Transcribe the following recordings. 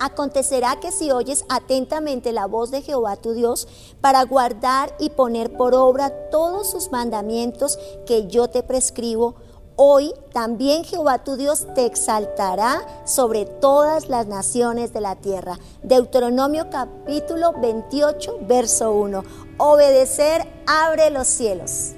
Acontecerá que si oyes atentamente la voz de Jehová tu Dios para guardar y poner por obra todos sus mandamientos que yo te prescribo, hoy también Jehová tu Dios te exaltará sobre todas las naciones de la tierra. Deuteronomio capítulo 28, verso 1. Obedecer abre los cielos.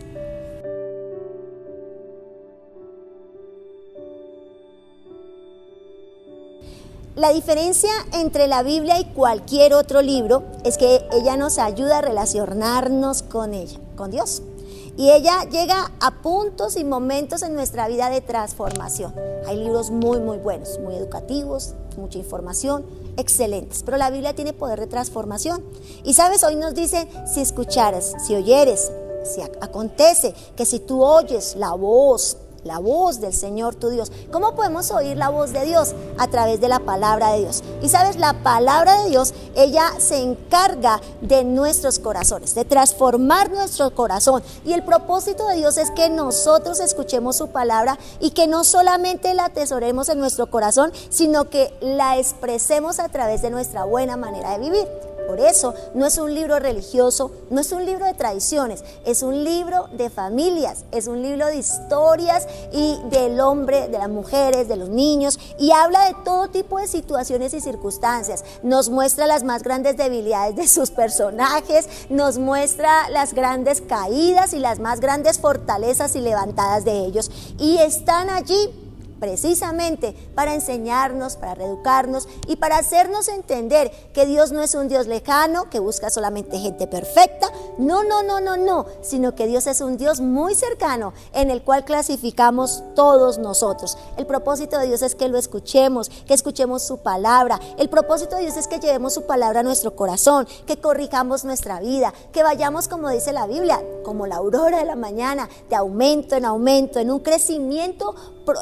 La diferencia entre la Biblia y cualquier otro libro es que ella nos ayuda a relacionarnos con ella, con Dios. Y ella llega a puntos y momentos en nuestra vida de transformación. Hay libros muy, muy buenos, muy educativos, mucha información, excelentes. Pero la Biblia tiene poder de transformación. Y sabes, hoy nos dice, si escucharas, si oyeres, si acontece que si tú oyes la voz la voz del Señor tu Dios. ¿Cómo podemos oír la voz de Dios? A través de la palabra de Dios. Y sabes, la palabra de Dios, ella se encarga de nuestros corazones, de transformar nuestro corazón. Y el propósito de Dios es que nosotros escuchemos su palabra y que no solamente la atesoremos en nuestro corazón, sino que la expresemos a través de nuestra buena manera de vivir. Por eso no es un libro religioso, no es un libro de tradiciones, es un libro de familias, es un libro de historias y del hombre, de las mujeres, de los niños y habla de todo tipo de situaciones y circunstancias. Nos muestra las más grandes debilidades de sus personajes, nos muestra las grandes caídas y las más grandes fortalezas y levantadas de ellos. Y están allí precisamente para enseñarnos, para reeducarnos y para hacernos entender que Dios no es un Dios lejano, que busca solamente gente perfecta. No, no, no, no, no, sino que Dios es un Dios muy cercano en el cual clasificamos todos nosotros. El propósito de Dios es que lo escuchemos, que escuchemos su palabra. El propósito de Dios es que llevemos su palabra a nuestro corazón, que corrijamos nuestra vida, que vayamos, como dice la Biblia, como la aurora de la mañana, de aumento en aumento, en un crecimiento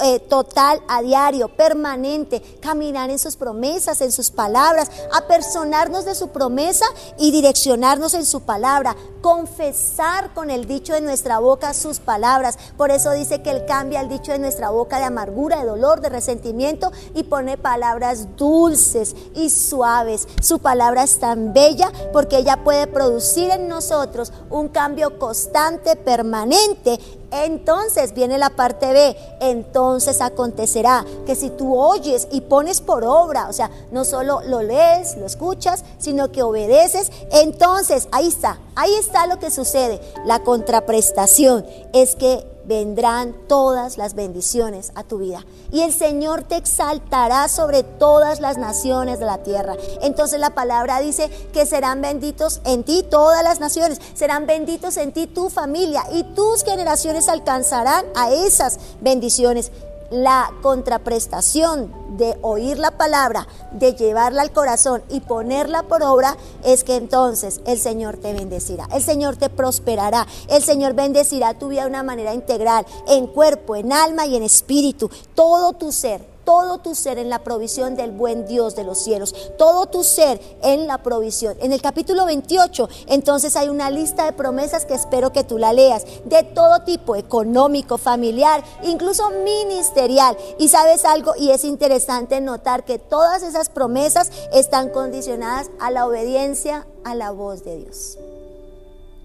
eh, total, a diario, permanente, caminar en sus promesas, en sus palabras, apersonarnos de su promesa y direccionarnos en su palabra, confesar con el dicho de nuestra boca sus palabras. Por eso dice que Él cambia el dicho de nuestra boca de amargura, de dolor, de resentimiento y pone palabras dulces y suaves. Su palabra es tan bella porque ella puede producir en nosotros un cambio constante, permanente entonces viene la parte B, entonces acontecerá que si tú oyes y pones por obra, o sea, no solo lo lees, lo escuchas, sino que obedeces, entonces ahí está, ahí está lo que sucede. La contraprestación es que vendrán todas las bendiciones a tu vida. Y el Señor te exaltará sobre todas las naciones de la tierra. Entonces la palabra dice que serán benditos en ti todas las naciones, serán benditos en ti tu familia y tus generaciones alcanzarán a esas bendiciones la contraprestación de oír la palabra, de llevarla al corazón y ponerla por obra, es que entonces el Señor te bendecirá, el Señor te prosperará, el Señor bendecirá tu vida de una manera integral, en cuerpo, en alma y en espíritu, todo tu ser todo tu ser en la provisión del buen Dios de los cielos, todo tu ser en la provisión. En el capítulo 28, entonces hay una lista de promesas que espero que tú la leas, de todo tipo, económico, familiar, incluso ministerial. Y sabes algo, y es interesante notar que todas esas promesas están condicionadas a la obediencia a la voz de Dios.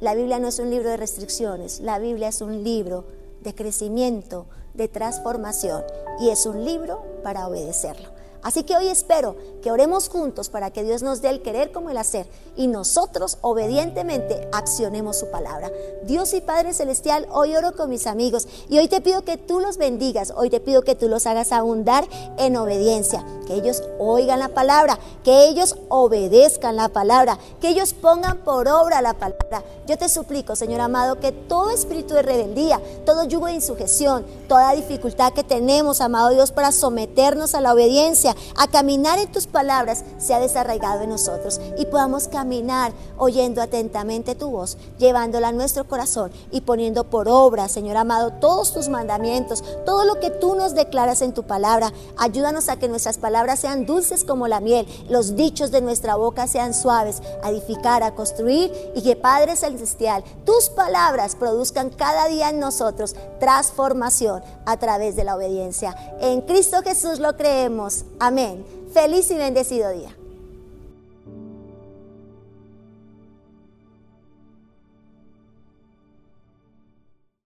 La Biblia no es un libro de restricciones, la Biblia es un libro de crecimiento, de transformación y es un libro para obedecerlo. Así que hoy espero que oremos juntos para que Dios nos dé el querer como el hacer y nosotros obedientemente accionemos su palabra. Dios y Padre Celestial, hoy oro con mis amigos y hoy te pido que tú los bendigas, hoy te pido que tú los hagas abundar en obediencia, que ellos oigan la palabra, que ellos obedezcan la palabra, que ellos pongan por obra la palabra. Yo te suplico, Señor amado, que todo espíritu de rebeldía, todo yugo de insujeción, toda dificultad que tenemos, amado Dios, para someternos a la obediencia, a caminar en tus palabras, se ha desarraigado en nosotros y podamos caminar oyendo atentamente tu voz, llevándola a nuestro corazón y poniendo por obra, Señor amado, todos tus mandamientos, todo lo que tú nos declaras en tu palabra. Ayúdanos a que nuestras palabras sean dulces como la miel, los dichos de nuestra boca sean suaves, a edificar, a construir y que Padre Celestial, tus palabras produzcan cada día en nosotros transformación a través de la obediencia. En Cristo Jesús lo creemos. Amén. Feliz y bendecido día.